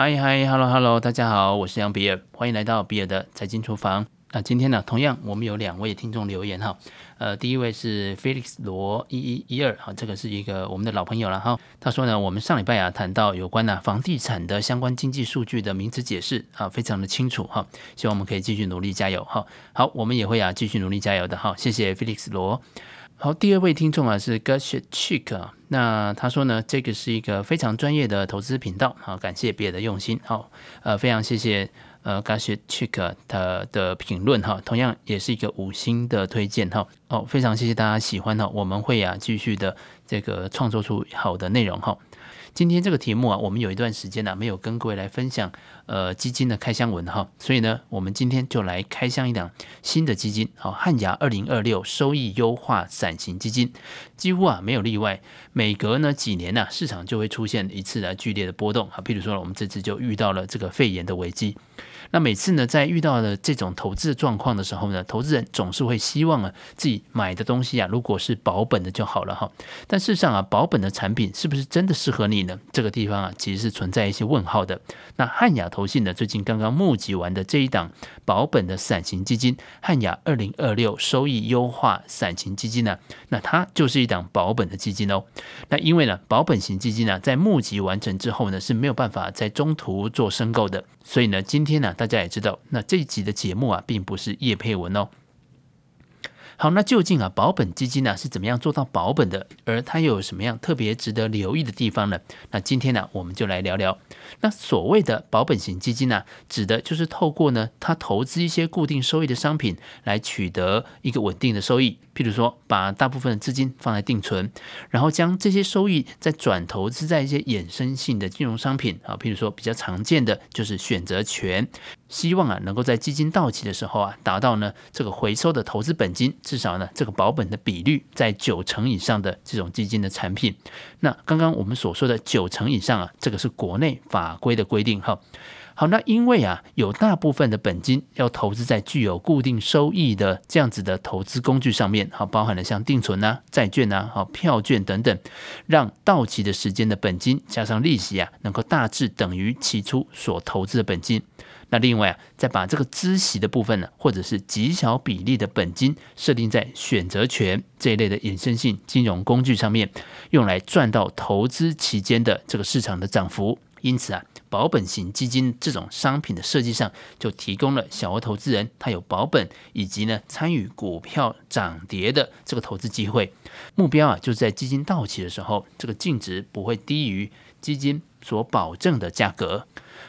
嗨嗨，Hello Hello，大家好，我是杨比尔，欢迎来到比尔的财经厨房。那今天呢，同样我们有两位听众留言哈，呃，第一位是 Felix 罗一一一二，哈，这个是一个我们的老朋友了哈。他说呢，我们上礼拜啊谈到有关呢房地产的相关经济数据的名词解释啊，非常的清楚哈，希望我们可以继续努力加油哈。好，我们也会啊继续努力加油的哈，谢谢 Felix 罗。好，第二位听众啊是 Gushik 那他说呢，这个是一个非常专业的投资频道，好，感谢别的用心，好，呃，非常谢谢。呃，Gashichik 他的评论哈，同样也是一个五星的推荐哈。哦，非常谢谢大家喜欢哈，我们会啊继续的这个创作出好的内容哈。今天这个题目啊，我们有一段时间呢没有跟各位来分享呃基金的开箱文哈，所以呢，我们今天就来开箱一档新的基金，好，汉雅二零二六收益优化伞型基金，几乎啊没有例外，每隔呢几年呢市场就会出现一次的剧烈的波动啊，譬如说我们这次就遇到了这个肺炎的危机，那每次呢在遇到了这种投资的状况的时候呢，投资人总是会希望啊自己买的东西啊如果是保本的就好了哈，但事实上啊保本的产品是不是真的适合你呢？这个地方啊，其实是存在一些问号的。那汉雅投信呢，最近刚刚募集完的这一档保本的伞型基金——汉雅二零二六收益优化伞型基金呢，那它就是一档保本的基金哦。那因为呢，保本型基金呢，在募集完成之后呢，是没有办法在中途做申购的。所以呢，今天呢，大家也知道，那这一集的节目啊，并不是叶佩文哦。好，那究竟啊，保本基金呢、是怎么样做到保本的？而它又有什么样特别值得留意的地方呢？那今天呢、我们就来聊聊。那所谓的保本型基金呢、指的就是透过呢，它投资一些固定收益的商品，来取得一个稳定的收益。譬如说，把大部分的资金放在定存，然后将这些收益再转投资在一些衍生性的金融商品啊，譬如说比较常见的就是选择权。希望啊，能够在基金到期的时候啊，达到呢这个回收的投资本金，至少呢这个保本的比率在九成以上的这种基金的产品。那刚刚我们所说的九成以上啊，这个是国内法规的规定哈。好，那因为啊有大部分的本金要投资在具有固定收益的这样子的投资工具上面，好，包含了像定存啊、债券啊、好票券等等，让到期的时间的本金加上利息啊，能够大致等于起初所投资的本金。那另外啊，再把这个孳息的部分呢，或者是极小比例的本金设定在选择权这一类的衍生性金融工具上面，用来赚到投资期间的这个市场的涨幅。因此啊，保本型基金这种商品的设计上，就提供了小额投资人他有保本以及呢参与股票涨跌的这个投资机会。目标啊，就是在基金到期的时候，这个净值不会低于基金所保证的价格。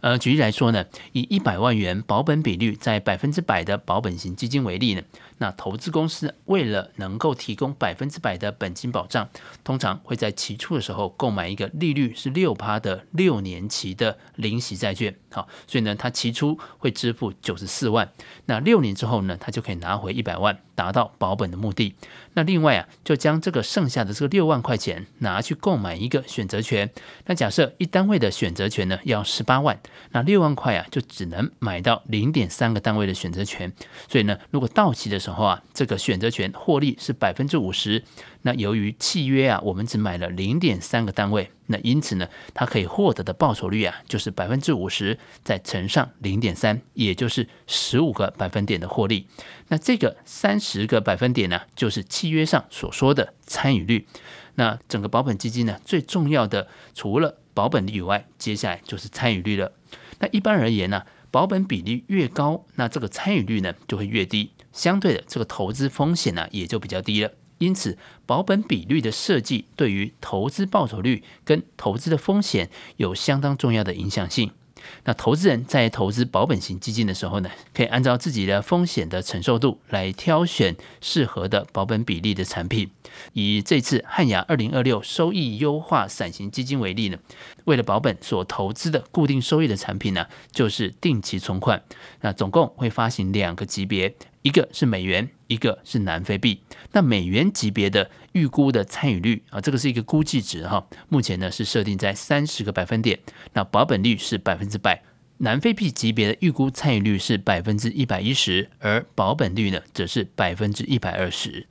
呃，举例来说呢，以一百万元保本比率在百分之百的保本型基金为例呢，那投资公司为了能够提供百分之百的本金保障，通常会在期初的时候购买一个利率是六趴的六年期的零息债券。好，所以呢，他期初会支付九十四万，那六年之后呢，他就可以拿回一百万，达到保本的目的。那另外啊，就将这个剩下的这个六万块钱拿去购买一个选择权。那假设一单位的选择权呢要十八万。那六万块啊，就只能买到零点三个单位的选择权。所以呢，如果到期的时候啊，这个选择权获利是百分之五十。那由于契约啊，我们只买了零点三个单位，那因此呢，它可以获得的报酬率啊，就是百分之五十再乘上零点三，也就是十五个百分点的获利。那这个三十个百分点呢，就是契约上所说的参与率。那整个保本基金呢，最重要的除了保本率以外，接下来就是参与率了。那一般而言呢，保本比例越高，那这个参与率呢就会越低，相对的这个投资风险呢也就比较低了。因此，保本比率的设计对于投资报酬率跟投资的风险有相当重要的影响性。那投资人在投资保本型基金的时候呢，可以按照自己的风险的承受度来挑选适合的保本比例的产品。以这次汉雅二零二六收益优化伞型基金为例呢，为了保本所投资的固定收益的产品呢，就是定期存款。那总共会发行两个级别，一个是美元，一个是南非币。那美元级别的预估的参与率啊，这个是一个估计值哈，目前呢是设定在三十个百分点，那保本率是百分之百。南非币级别的预估参与率是百分之一百一十，而保本率呢则是百分之一百二十。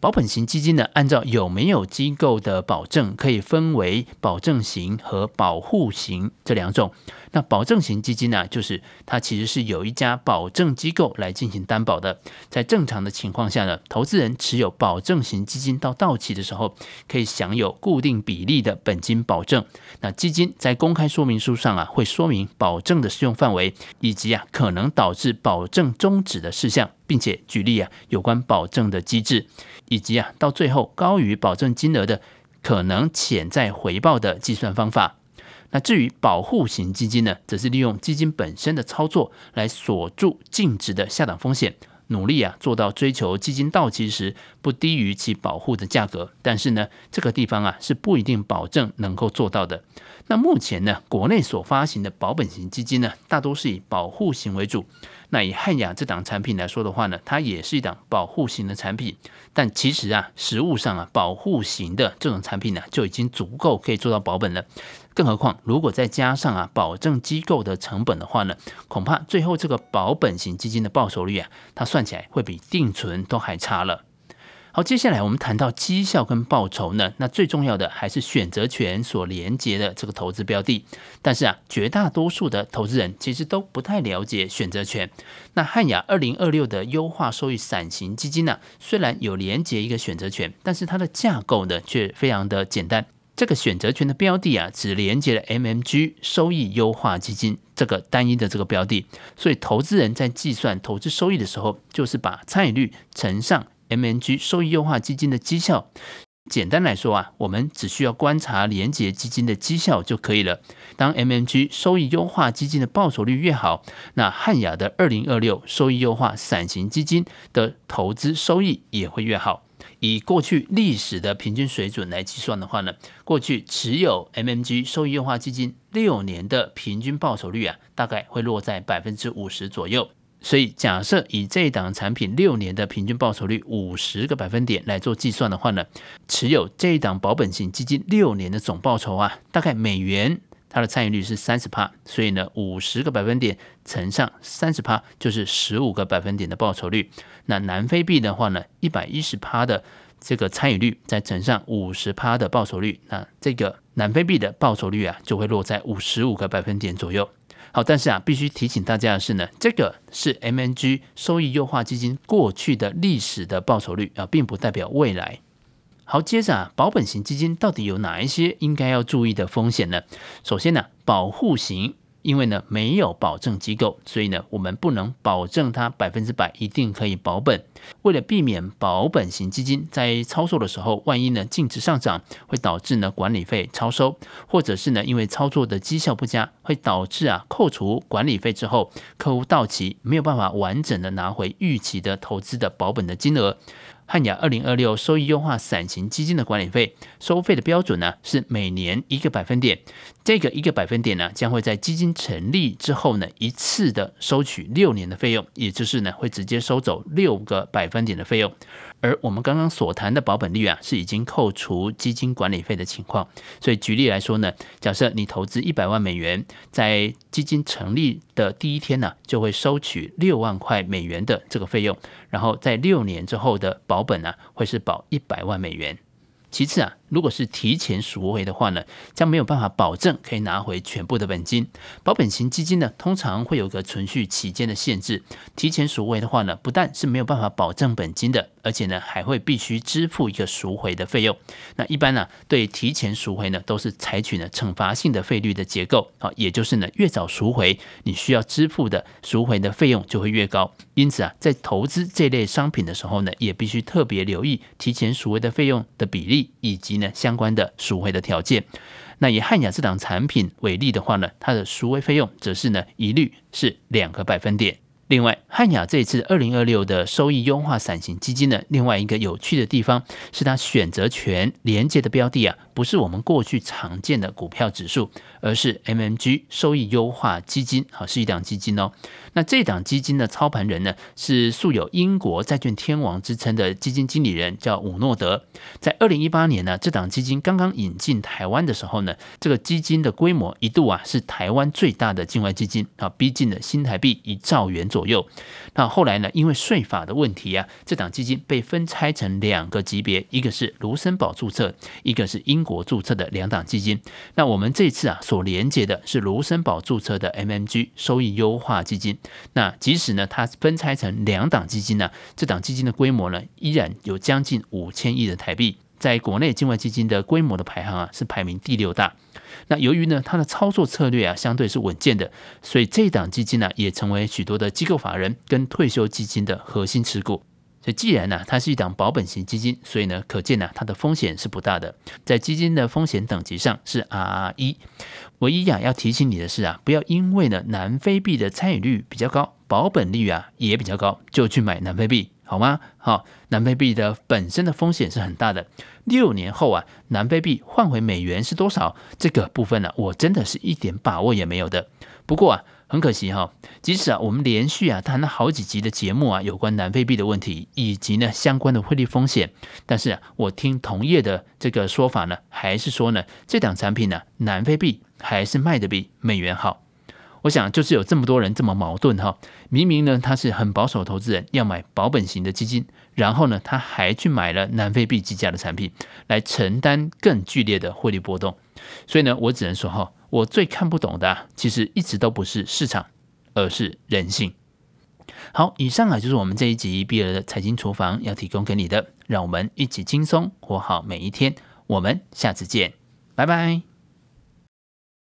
保本型基金呢，按照有没有机构的保证，可以分为保证型和保护型这两种。那保证型基金呢，就是它其实是有一家保证机构来进行担保的。在正常的情况下呢，投资人持有保证型基金到到期的时候，可以享有固定比例的本金保证。那基金在公开说明书上啊，会说明保证的适用范围，以及啊可能导致保证终止的事项，并且举例啊有关保证的机制。以及啊，到最后高于保证金额的可能潜在回报的计算方法。那至于保护型基金呢，则是利用基金本身的操作来锁住净值的下档风险，努力啊做到追求基金到期时不低于其保护的价格。但是呢，这个地方啊是不一定保证能够做到的。那目前呢，国内所发行的保本型基金呢，大多是以保护型为主。那以汉雅这档产品来说的话呢，它也是一档保护型的产品，但其实啊，实物上啊，保护型的这种产品呢，就已经足够可以做到保本了。更何况，如果再加上啊，保证机构的成本的话呢，恐怕最后这个保本型基金的报酬率啊，它算起来会比定存都还差了。好，接下来我们谈到绩效跟报酬呢，那最重要的还是选择权所连接的这个投资标的。但是啊，绝大多数的投资人其实都不太了解选择权。那汉雅二零二六的优化收益伞型基金呢、虽然有连接一个选择权，但是它的架构呢却非常的简单。这个选择权的标的啊，只连接了 MMG 收益优化基金这个单一的这个标的，所以投资人在计算投资收益的时候，就是把参与率乘上。MMG 收益优化基金的绩效，简单来说啊，我们只需要观察连结基金的绩效就可以了。当 MMG 收益优化基金的报酬率越好，那汉雅的二零二六收益优化伞型基金的投资收益也会越好。以过去历史的平均水准来计算的话呢，过去持有 MMG 收益优化基金六年的平均报酬率啊，大概会落在百分之五十左右。所以，假设以这一档产品六年的平均报酬率五十个百分点来做计算的话呢，持有这一档保本型基金六年的总报酬啊，大概美元它的参与率是三十趴，所以呢，五十个百分点乘上三十趴就是十五个百分点的报酬率。那南非币的话呢，一百一十趴的这个参与率再乘上五十趴的报酬率，那这个南非币的报酬率啊，就会落在五十五个百分点左右。好，但是啊，必须提醒大家的是呢，这个是 MNG 收益优化基金过去的历史的报酬率啊，并不代表未来。好，接着啊，保本型基金到底有哪一些应该要注意的风险呢？首先呢，保护型。因为呢，没有保证机构，所以呢，我们不能保证它百分之百一定可以保本。为了避免保本型基金在操作的时候，万一呢净值上涨，会导致呢管理费超收，或者是呢因为操作的绩效不佳，会导致啊扣除管理费之后，客户到期没有办法完整的拿回预期的投资的保本的金额。汉雅二零二六收益优化伞型基金的管理费收费的标准呢，是每年一个百分点。这个一个百分点呢，将会在基金成立之后呢，一次的收取六年的费用，也就是呢，会直接收走六个百分点的费用。而我们刚刚所谈的保本率啊，是已经扣除基金管理费的情况。所以举例来说呢，假设你投资一百万美元，在基金成立的第一天呢，就会收取六万块美元的这个费用，然后在六年之后的保本呢，会是保一百万美元。其次啊，如果是提前赎回的话呢，将没有办法保证可以拿回全部的本金。保本型基金呢，通常会有个存续期间的限制。提前赎回的话呢，不但是没有办法保证本金的，而且呢，还会必须支付一个赎回的费用。那一般呢，对提前赎回呢，都是采取呢惩罚性的费率的结构啊，也就是呢，越早赎回，你需要支付的赎回的费用就会越高。因此啊，在投资这类商品的时候呢，也必须特别留意提前赎回的费用的比例，以及呢相关的赎回的条件。那以汉雅这档产品为例的话呢，它的赎回费用则是呢一律是两个百分点。另外，汉雅这一次二零二六的收益优化伞型基金呢，另外一个有趣的地方是它选择权连接的标的啊，不是我们过去常见的股票指数，而是 MMG 收益优化基金，好，是一档基金哦。那这档基金的操盘人呢，是素有英国债券天王之称的基金经理人，叫伍诺德。在二零一八年呢，这档基金刚刚引进台湾的时候呢，这个基金的规模一度啊是台湾最大的境外基金啊，逼近了新台币一兆元左左右。那后来呢，因为税法的问题啊，这档基金被分拆成两个级别，一个是卢森堡注册，一个是英国注册的两档基金。那我们这次啊所连接的是卢森堡注册的 MMG 收益优化基金。那即使呢它分拆成两档基金呢，这档基金的规模呢依然有将近五千亿的台币。在国内境外基金的规模的排行啊，是排名第六大。那由于呢，它的操作策略啊，相对是稳健的，所以这档基金呢，也成为许多的机构法人跟退休基金的核心持股。所以既然呢，它是一档保本型基金，所以呢，可见呢，它的风险是不大的。在基金的风险等级上是 RR 一。唯一呀，要提醒你的是啊，不要因为呢，南非币的参与率比较高，保本率啊也比较高，就去买南非币。好吗？好，南非币的本身的风险是很大的。六年后啊，南非币换回美元是多少？这个部分呢、我真的是一点把握也没有的。不过啊，很可惜哈、即使啊，我们连续啊谈了好几集的节目啊，有关南非币的问题以及呢相关的汇率风险，但是啊，我听同业的这个说法呢，还是说呢，这档产品呢，南非币还是卖的比美元好。我想就是有这么多人这么矛盾哈，明明呢他是很保守投资人，要买保本型的基金，然后呢他还去买了南非币计价的产品，来承担更剧烈的汇率波动。所以呢，我只能说哈，我最看不懂的，其实一直都不是市场，而是人性。好，以上啊就是我们这一集比尔的财经厨房要提供给你的，让我们一起轻松活好每一天。我们下次见，拜拜。